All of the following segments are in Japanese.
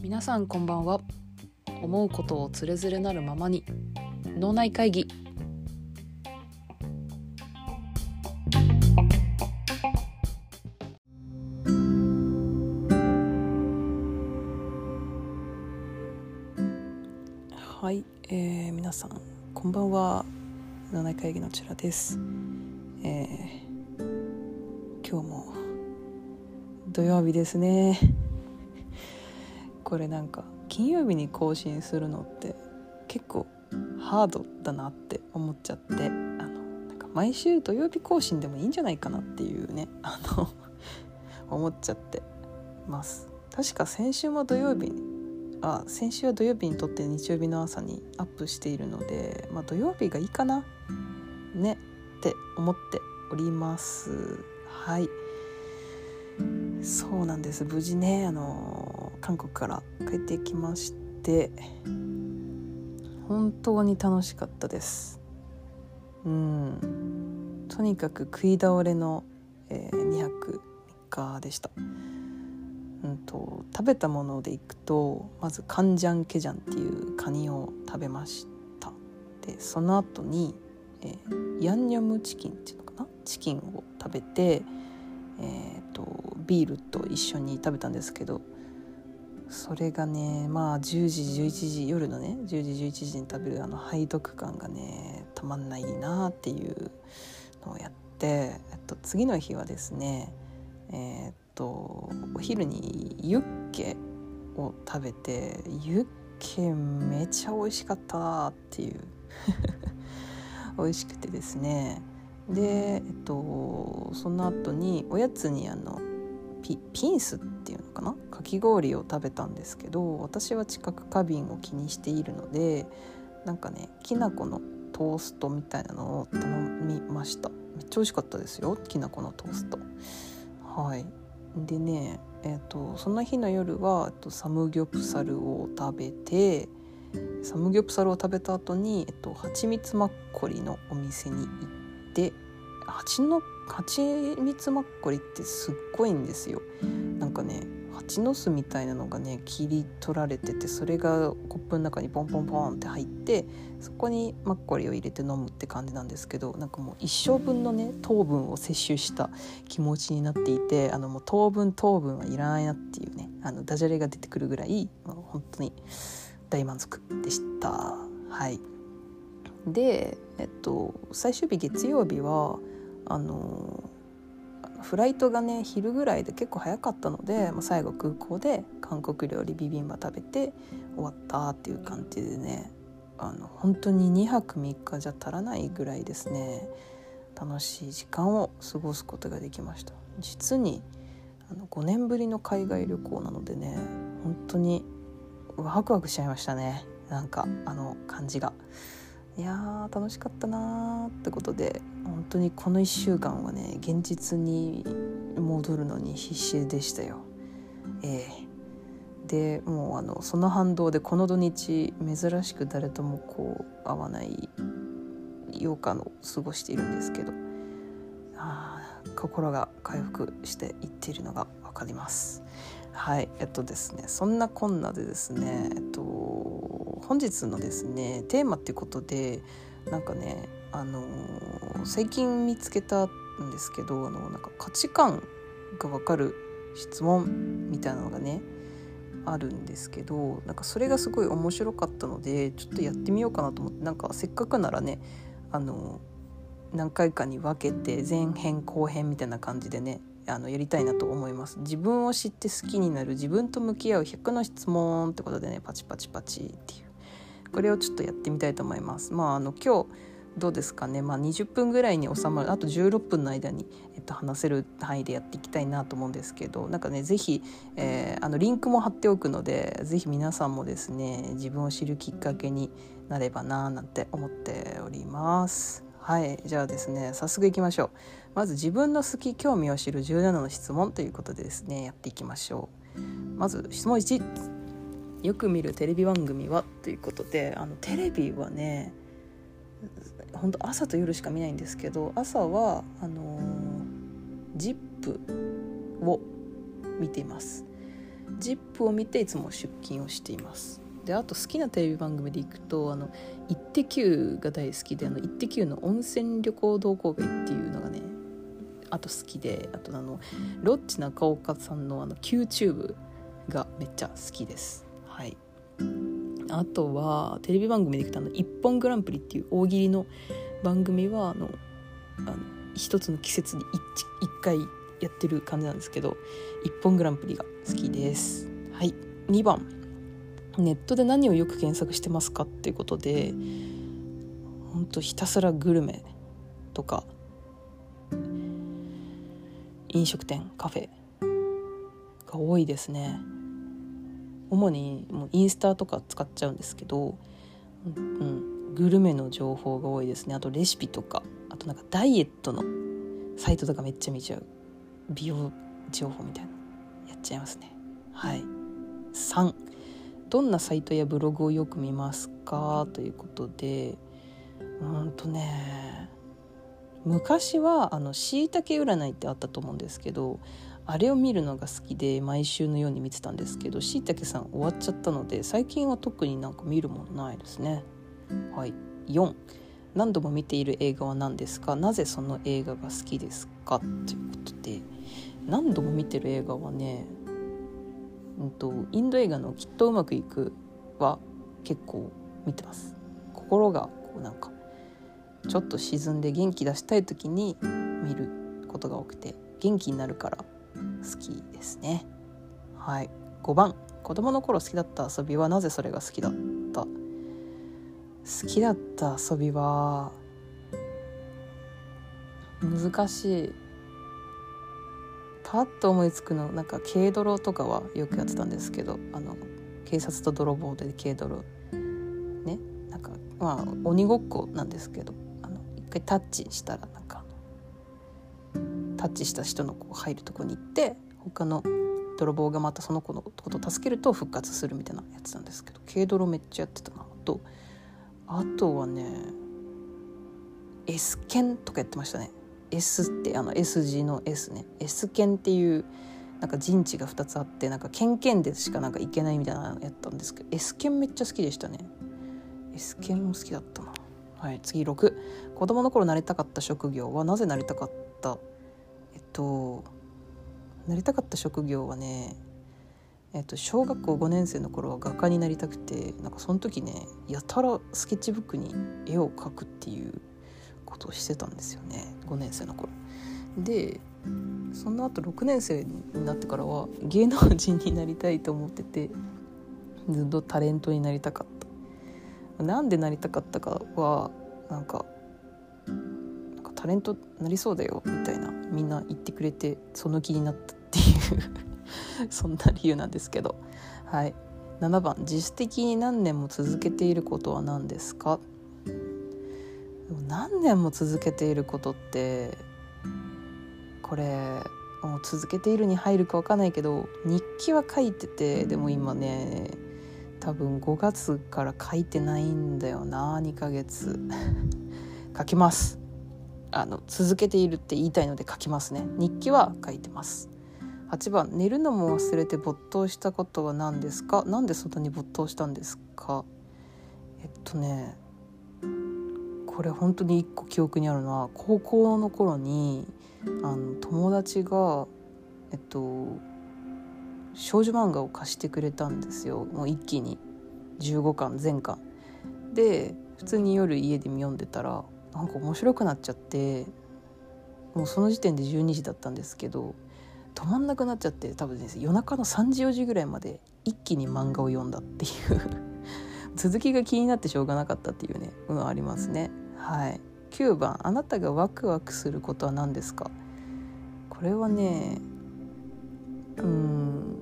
皆さんこんばんは。思うことをつれづれなるままに脳内会議。はい、えー、皆さんこんばんは。脳内会議のちらです、えー、今日も土曜日ですね。これなんか金曜日に更新するのって結構ハードだなって思っちゃってあのなんか毎週土曜日更新でもいいんじゃないかなっていうね あの思っちゃってます。確か先週も土曜日にあ先週は土曜日にとって日曜日の朝にアップしているので、まあ、土曜日がいいかなねって思っております。はい。そうなんです。無事ねあの韓国から帰ってきまして本当に楽しかったです。うん。とにかく食い倒れの、えー、2泊3日でした。うんと、食べたものでいくとまずカンジャンケジャンっていうカニを食べました。でその後に、えー、ヤンニョムチキンっていうのかな？チキンを食べて、えーと、ビールと一緒に食べたんですけどそれがねまあ10時11時夜のね10時11時に食べるあの背徳感がねたまんないなっていうのをやって、えっと、次の日はですねえー、っとお昼にユッケを食べてユッケめちゃ美味しかったなっていう。美味しくてですねでえっとその後におやつにあのピピンスっていうのかな？かき氷を食べたんですけど私は知覚過敏を気にしているのでなんかねきな粉のトーストみたいなのを頼みました。めっちゃ美味しかったですよきな粉のトースト。はい。でねえーと、その日の夜は、えっと、サムギョプサルを食べてサムギョプサルを食べた後に、えっと、蜂蜜マッコリのお店に行ってって蜂の蜂蜜マッコリってすっごいんですよ。なんかね蜂の巣みたいなのがね切り取られててそれがコップの中にポンポンポンって入ってそこにマッコリを入れて飲むって感じなんですけどなんかもう一生分のね糖分を摂取した気持ちになっていてあのもう糖分糖分はいらないなっていうねあのダジャレが出てくるぐらいもう本当に大満足でした。はい。でえっと最終日月曜日はあのフライトがね昼ぐらいで結構早かったので、まあ、最後空港で韓国料理ビビンバ食べて終わったっていう感じでねあの本当に2泊3日じゃ足らないぐらいですね楽しい時間を過ごすことができました実にあの5年ぶりの海外旅行なのでね本当にワクワクしちゃいましたねなんかあの感じが。いや楽しかったなーってことで本当にこの1週間はね現実に戻るのに必死でしたよ。えー、でもうあのその反動でこの土日珍しく誰ともこう会わない8日の過ごしているんですけどあ心が回復していっているのが分かります。はいえっとですねそんなこんなでですねえっと本日のですねテーマっていうことでなんかねあのー、最近見つけたんですけどあのなんか価値観が分かる質問みたいなのがねあるんですけどなんかそれがすごい面白かったのでちょっとやってみようかなと思ってなんかせっかくならねあの何回かに分けて前編後編みたいな感じでねあのやりたいなと思います。自分を知って好きになる自分と向き合う100の質問ってことでねパチパチパチっていう。これをちょっとやってみたいと思います。まああの今日どうですかね、まあ、20分ぐらいに収まる。あと16分の間に、えっと、話せる範囲でやっていきたいなと思うんですけど。なんかね是非、えー、あのリンクも貼っておくので是非皆さんもですね自分を知るきっかけになればななんて思っております。はい。じゃあですね早速いきましょう。まず自分の好き興味を知る17の質問ということでですねやっていきましょう。まず質問1よく見るテレビ番組はということであのテレビはね本当朝と夜しか見ないんですけど朝はあのー、プを見ています「ジップを見ていつも出勤をしていますであと好きなテレビ番組でいくと「あのイッテ Q!」が大好きで「あのイッテ Q!」の温泉旅行同好会っていうのがねあと好きであとあのロッチ中岡さんのあの QTube がめっちゃ好きですはい。あとはテレビ番組でいくとあの「一本グランプリ」っていう大喜利の番組はあのあの一つの季節に 1, 1回やってる感じなんですけど「一本グランプリ」が好きです。はい。2番。ネットで何をよく検索してますかっていうことでほんとひたすらグルメとか飲食店カフェが多いですね。主にもうインスタとか使っちゃうんですけど、うん、グルメの情報が多いですね。あとレシピとかあとなんかダイエットのサイトとかめっちゃ見ちゃう。美容情報みたいな。やっちゃいますね。はい。3どんなサイトやブログをよく見ますか？ということでうんとね昔はあの椎茸占いってあったと思うんですけどあれを見るのが好きで毎週のように見てたんですけど椎茸さん終わっちゃったので最近は特になんか見るものないですね。はい。4何度も見ている映画は何ですか？なぜその映画が好きですか？ということで。何度も見てる映画はねうんと、インド映画の「きっとうまくいく」は結構見てます。心がこうなんかちょっと沈んで元気出したい時に見ることが多くて元気になるから好きですね。はい。5番。子供の頃好きだった遊びはなぜそれが好きだった？好きだった遊びは難しい。パッと思いつくのなんか軽泥とかはよくやってたんですけどあの警察と泥棒で軽泥。ね。なんかまあ鬼ごっこなんですけどあの一回タッチしたらなんかタッチした人のこう入るとこに行って他の泥棒がまたその子のことを助けると復活するみたいなやつなんですけど軽泥めっちゃやってたなとあとはね S 剣とかやってましたね。S ってあの S 字の S ね。S 剣っていうなんか陣地が2つあってなんかケンケンでしかなんか行けないみたいなのやったんですけど S 剣めっちゃ好きでしたね。S 剣も好きだったな。はい次6子供の頃なりたかった職業はなぜなりたかったとなりたかった職業はねえっと、小学校5年生の頃は画家になりたくてなんかその時ねやたらスケッチブックに絵を描くっていうことをしてたんですよね5年生の頃。でその後6年生になってからは芸能人になりたいと思っててずっとタレントになりたかったなんでなりたかったかはなんかなんかタレントなりそうだよみたいなみんな言ってくれてその気になったっていうそんな理由なんですけど。はい。7番自主的に何年も続けていることは何ですか？何年も続けていることってこれもう続けているに入るか分かんないけど日記は書いててでも今ね多分5月から書いてないんだよな2ヶ月。書きます。あの続けているって言いたいので書きますね。日記は書いてます。8番寝るのも忘れて没頭したことは何ですか？何で外に没頭したんですか？えっとねこれ本当に一個記憶にあるのは高校の頃にあの友達がえっと少女漫画を貸してくれたんですよ。もう一気に。15巻全巻。で普通に夜家で読んでたらなんか面白くなっちゃってもうその時点で12時だったんですけど止まんなくなっちゃって多分です夜中の3時4時ぐらいまで一気に漫画を読んだっていう 続きが気になってしょうがなかったっていうねのありますね。はい9番あなたがワクワクすることは何ですか？これはねうん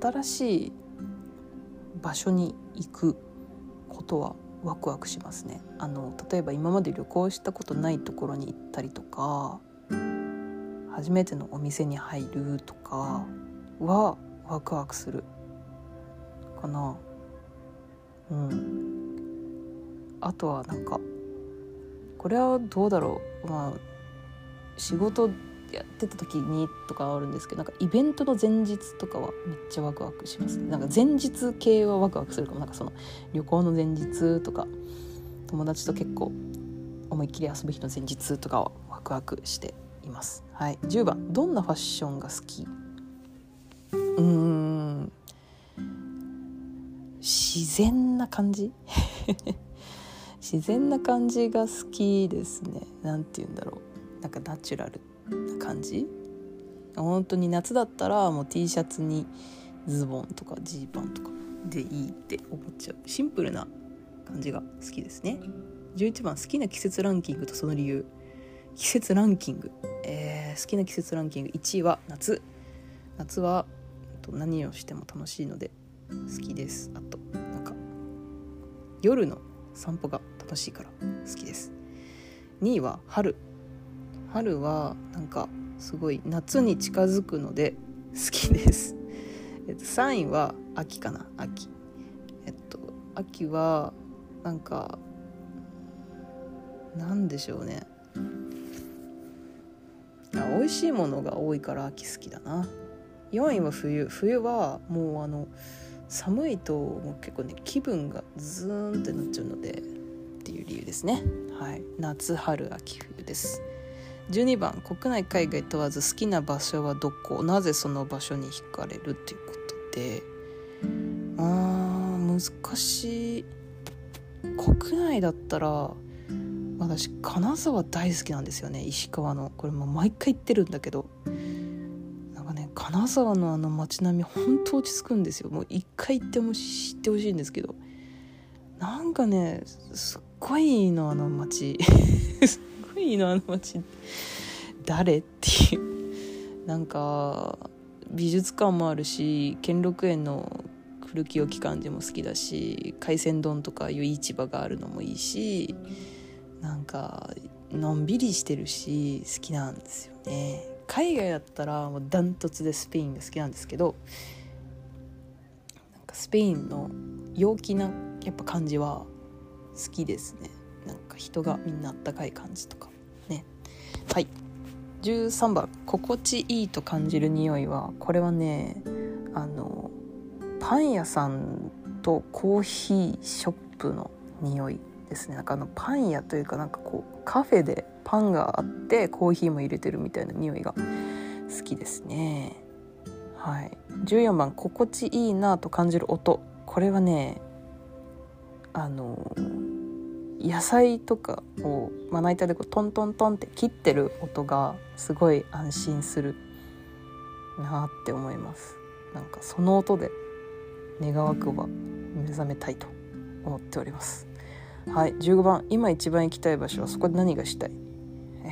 新しい場所に行くことはワクワクしますね。あの例えば今まで旅行したことないところに行ったりとか初めてのお店に入るとかはワクワクする。かな。うん。あとはなんかこれはどうだろう。まあ仕事やってた時にとかあるんですけどなんかイベントの前日とかはめっちゃワクワクしますね。なんか前日系はワクワクするかも。なんかその旅行の前日とか友達と結構思いっきり遊ぶ日の前日とかはワクワクしています。はい。10番どんなファッションが好き？うーん。自然な感じ？自然な感じが好きですね。なんて言うんだろう。なんかナチュラル。感じ？本当に夏だったらもう T シャツにズボンとかジーパンとかでいいって思っちゃう。シンプルな感じが好きですね。11番好きな季節ランキングとその理由。季節ランキング、えー、好きな季節ランキング。1位は夏。夏は何をしても楽しいので好きです。あとなんか夜の散歩が楽しいから好きです。2位は春。春はなんかすごい夏に近づくので好きです。えっと3位は秋かな秋。えっと秋はなんかなんでしょうね。あ美味しいものが多いから秋好きだな。4位は冬。冬はもうあの寒いともう結構ね気分がズーンってなっちゃうのでっていう理由ですね。はい。夏春秋冬です。12番国内海外問わず好きな場所はどこ？なぜその場所に惹かれるということで。あー難しい。国内だったら私金沢大好きなんですよね。石川の。これも毎回言ってるんだけど。なんかね金沢のあの街並み本当落ち着くんですよ。もう一回行っても知ってほしいんですけど。なんかねすっごいいいのあの街。いいいのあの街誰っていう。なんか美術館もあるし兼六園の古き良き感じも好きだし海鮮丼とかいう市場があるのもいいしなんかのんびりしてるし好きなんですよね。海外だったらもうダントツでスペインが好きなんですけどなんかスペインの陽気なやっぱ感じは好きですね。なんか人がみんなあったかい感じとか。はい。13番。心地いいと感じる匂いはこれはねあのパン屋さんとコーヒーショップの匂いですね。なんかあのパン屋というかなんかこうカフェでパンがあってコーヒーも入れてるみたいな匂いが好きですね。はい。14番。心地いいなと感じる音。これはねあの野菜とかをまな板でこうトントントンって切ってる音がすごい安心するなって思います。なんかその音で願わくば目覚めたいと思っております。はい15番。今一番行きたい場所はそこで何がしたい？え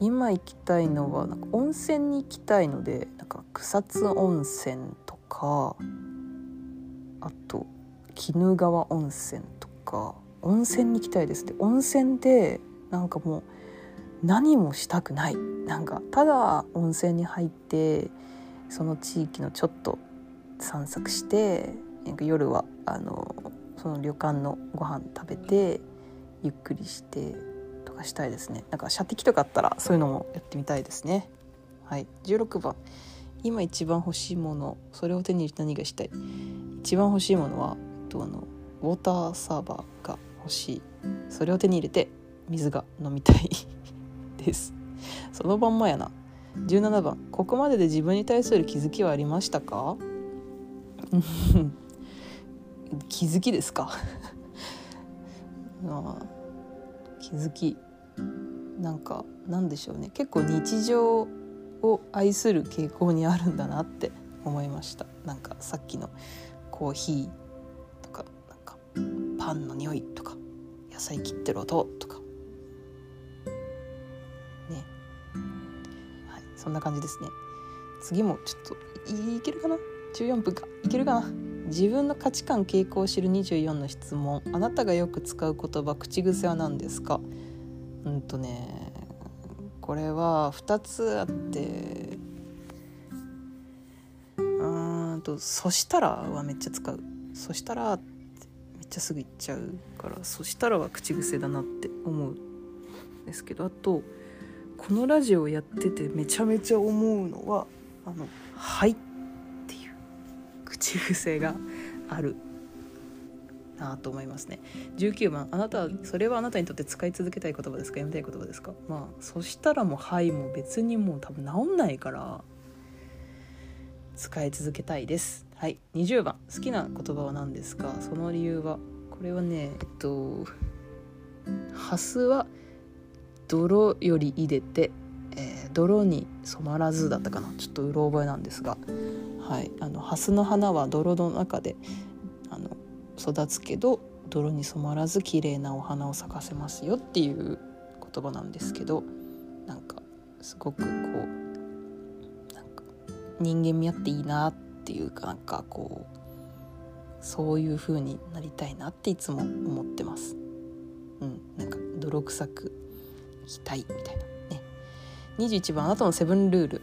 ー、今行きたいのはなんか温泉に行きたいのでなんか草津温泉とか鬼怒川温泉とか温泉に行きたいですで温泉でなんかもう何もしたくない。なんかただ温泉に入ってその地域のちょっと散策してなんか夜はあのその旅館のご飯食べてゆっくりしてとかしたいですね。なんか射的とかあったらそういうのもやってみたいですね。はい。16番。今一番欲しいものそれを手に入れて何がしたい？一番欲しいものはとあのウォーターサーバーが欲しい。それを手に入れて水が飲みたい。です。そのまんまやな。17番。ここまでで自分に対する気づきはありましたか？気づきですか？あ気づき。なんかなんでしょうね。結構日常を愛する傾向にあるんだなって思いました。なんかさっきのコーヒーパンの匂いとか野菜切ってる音とか。ね。はいそんな感じですね。次もちょっといけるかな？14分か。いけるかな？自分の価値観傾向を知る24の質問。あなたがよく使う言葉口癖は何ですか？うんとねこれは2つあって。うんと「そしたら」はめっちゃ使う「そしたら」ってちゃすぐ言っちゃうから「そしたら」は口癖だなって思うんですけどあと「このラジオやっててめちゃめちゃ思うのはあの「はい」っていう口癖があるなと思いますね。19番あなたそれはあなたにとって使い続けたい言葉ですか？やめたい言葉ですか？まあそしたらもう「はい」も別にもう多分治んないから使い続けたいです。はい20番好きな言葉は何ですか？その理由は？これはねえっとハスは泥より入れて、えー、泥に染まらずだったかな。ちょっとうろ覚えなんですが。はいあのハスの花は泥の中であの育つけど泥に染まらず綺麗なお花を咲かせますよっていう言葉なんですけどなんかすごくこうなんか人間味あっていいなってていうかなんかこうそういう風になりたいなっていつも思ってます。うん、なんか泥臭くいきたいみたいなね。21番あなたのセブンルール。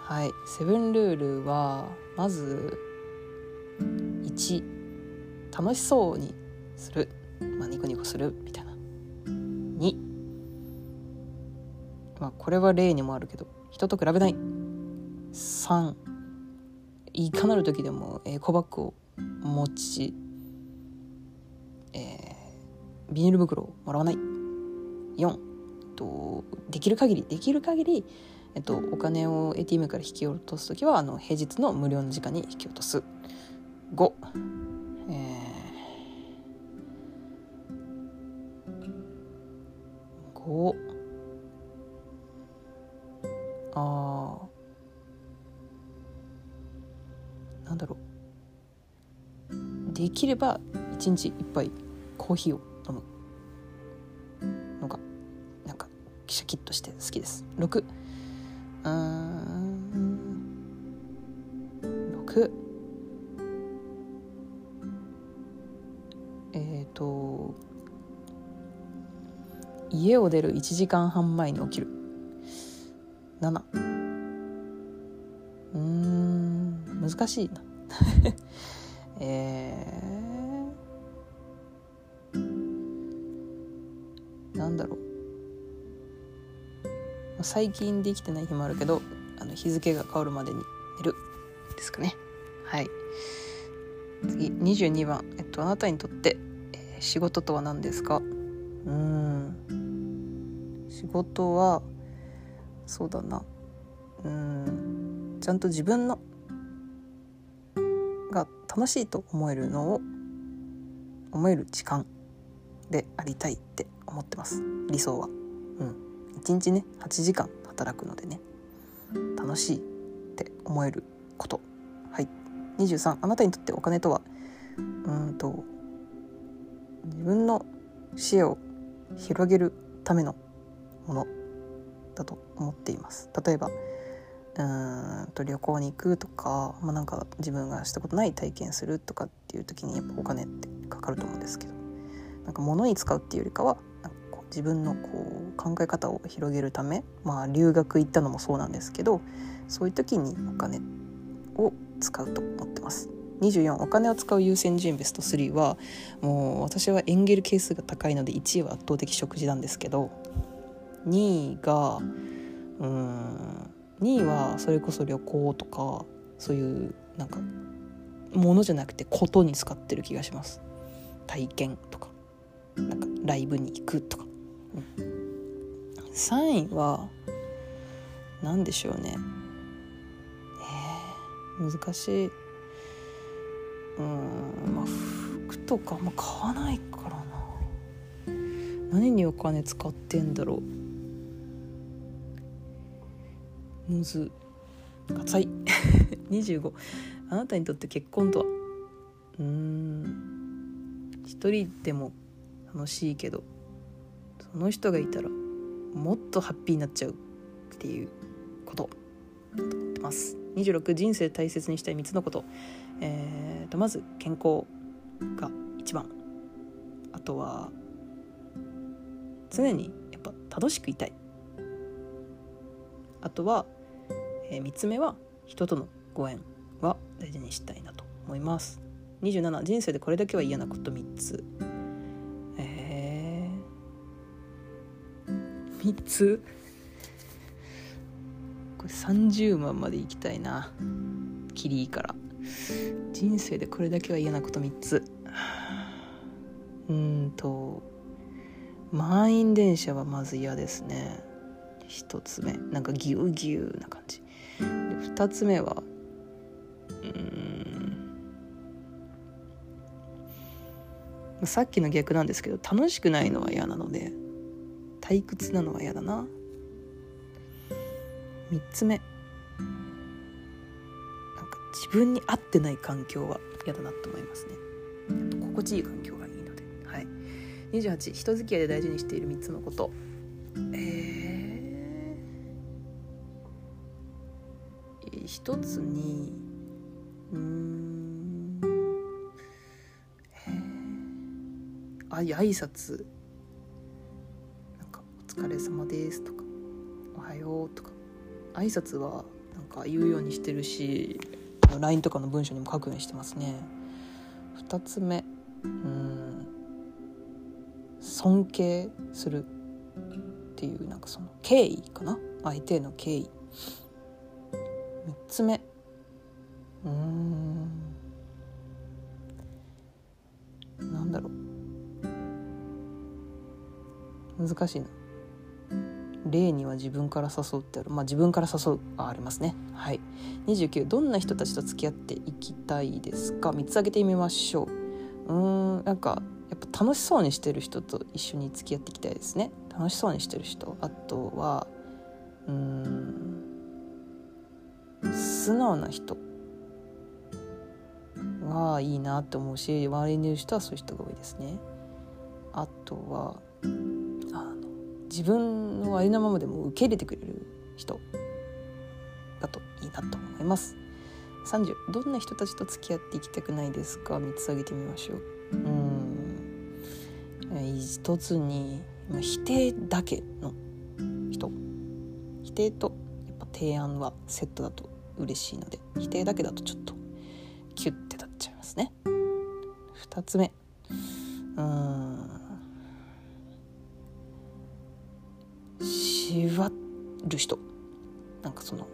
はい、セブンルールはまず1楽しそうにする、まあ、ニコニコするみたいな2、まあ、これは例にもあるけど人と比べない3いかなる時でもエコバッグを持ち、えー、ビニール袋をもらわない。4とできる限りできる限りえっと、お金を ATM から引き落とす時はあの平日の無料の時間に引き落とす。5、え5あー。できれば1日1杯コーヒーを飲む。のがなんかシャキッとして好きです。6うん6えっ、ー、と家を出る1時間半前に起きる。7うん難しいな。えー、なんだろう。最近できてない日もあるけどあの日付が変わるまでに寝る。ですかね。はい。次22番、えっと、あなたにとって、えー、仕事とは何ですか？うん。仕事はそうだな。うん。ちゃんと自分の楽しいと思えるのを思える時間でありたいって思ってます。理想は。うん。1日ね8時間働くのでね。楽しいって思えること。はい。23あなたにとってお金とは？うんと自分の視野を広げるためのものだと思っています。例えばうんと旅行に行くとか、まあ、なんか自分がしたことない体験するとかっていう時にやっぱお金ってかかると思うんですけどなんか物に使うっていうよりかはなんかこう自分のこう考え方を広げるため、まあ、留学行ったのもそうなんですけどそういう時にお金を使うと思ってます。24お金を使う優先順位ベスト3はもう私はエンゲル係数が高いので1位は圧倒的食事なんですけど2位がうん2位はそれこそ旅行とかそういうなんかものじゃなくてことに使ってる気がします。体験とか。なんかライブに行くとか、うん、3位は何でしょうね。えー、難しい。うんまあ服とかあんま買わないからな。何にお金使ってんだろう。むずかつい25あなたにとって結婚とは？うん。一人でも楽しいけどその人がいたらもっとハッピーになっちゃう。っていうこと。だと思ってます。26人生大切にしたい3つのこと。えーとまず健康が一番。あとは常にやっぱ楽しくいたい。あとはえー、3つ目は人とのご縁は大事にしたいなと思います。27人生でこれだけは嫌なこと3つ。えー、3つ？これ30万までいきたいな。キリいいから。人生でこれだけは嫌なこと3つ。うんと満員電車はまず嫌ですね。1つ目。なんかギュギュな感じ。2つ目は？うん。さっきの逆なんですけど楽しくないのは嫌なので退屈なのは嫌だな。3つ目。なんか自分に合ってない環境は嫌だなと思いますね。心地いい環境がいいので。はい。28人付き合いで大事にしている3つのこと。え一つにうんえー、あい挨拶。なんか「お疲れ様です」とか「おはよう」とか。挨拶はなんか言うようにしてるし LINE とかの文章にも書くようにしてますね。2つ目。うん尊敬するっていうなんかその敬意かな？相手への敬意。3つ目。うん。なんだろう。難しいな。例には自分から誘うってある。まあ自分から誘う。あありますね。はい。29どんな人たちと付き合っていきたいですか？3つ挙げてみましょう。うん。なんかやっぱ楽しそうにしてる人と一緒に付き合っていきたいですね。楽しそうにしてる人。あとはうん。素直な人。はいいなって思うし周りにいる人はそういう人が多いですね。あとはあの自分のありのままでも受け入れてくれる人。だといいなと思います。30どんな人たちと付き合っていきたくないですか？3つ挙げてみましょう。うん。一つに否定だけの人。否定とやっぱ提案はセットだと嬉しいので否定だけだとちょっとキュッて立っちゃいますね。2つ目。うん。縛る人。なんかその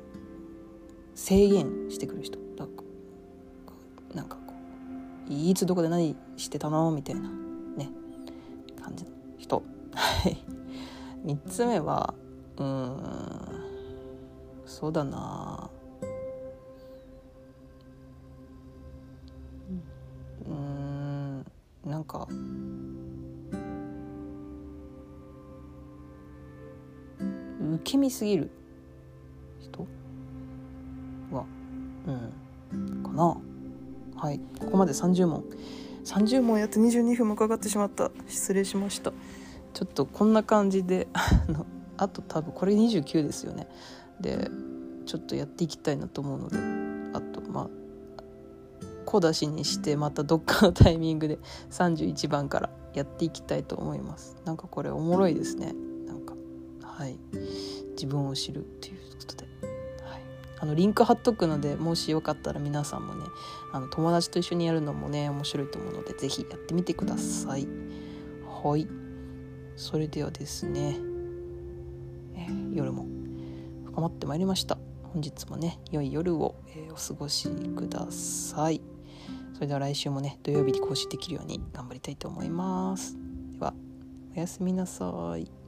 制限してくる人。なんかなんかこういつどこで何してたのみたいなね。感じの人。はい。3つ目はうん。そうだななんか。受け身すぎる。人？は。うん。かな。はい。ここまで30問。30問やって22分もかかってしまった。失礼しました。ちょっとこんな感じで あのあと多分これ29ですよね。でちょっとやっていきたいなと思うのであとまあ小出しにしてまたどっかのタイミングで31番からやっていきたいと思います。なんかこれおもろいですね。なんかはい。自分を知るっていうことで、はい、あのリンク貼っとくのでもしよかったら皆さんもねあの友達と一緒にやるのもね面白いと思うので是非やってみてください。はい。それではですね、えー、夜も深まってまいりました。本日もね良い夜を、えー、お過ごしください。それでは来週もね土曜日に更新できるように頑張りたいと思います。ではおやすみなさい。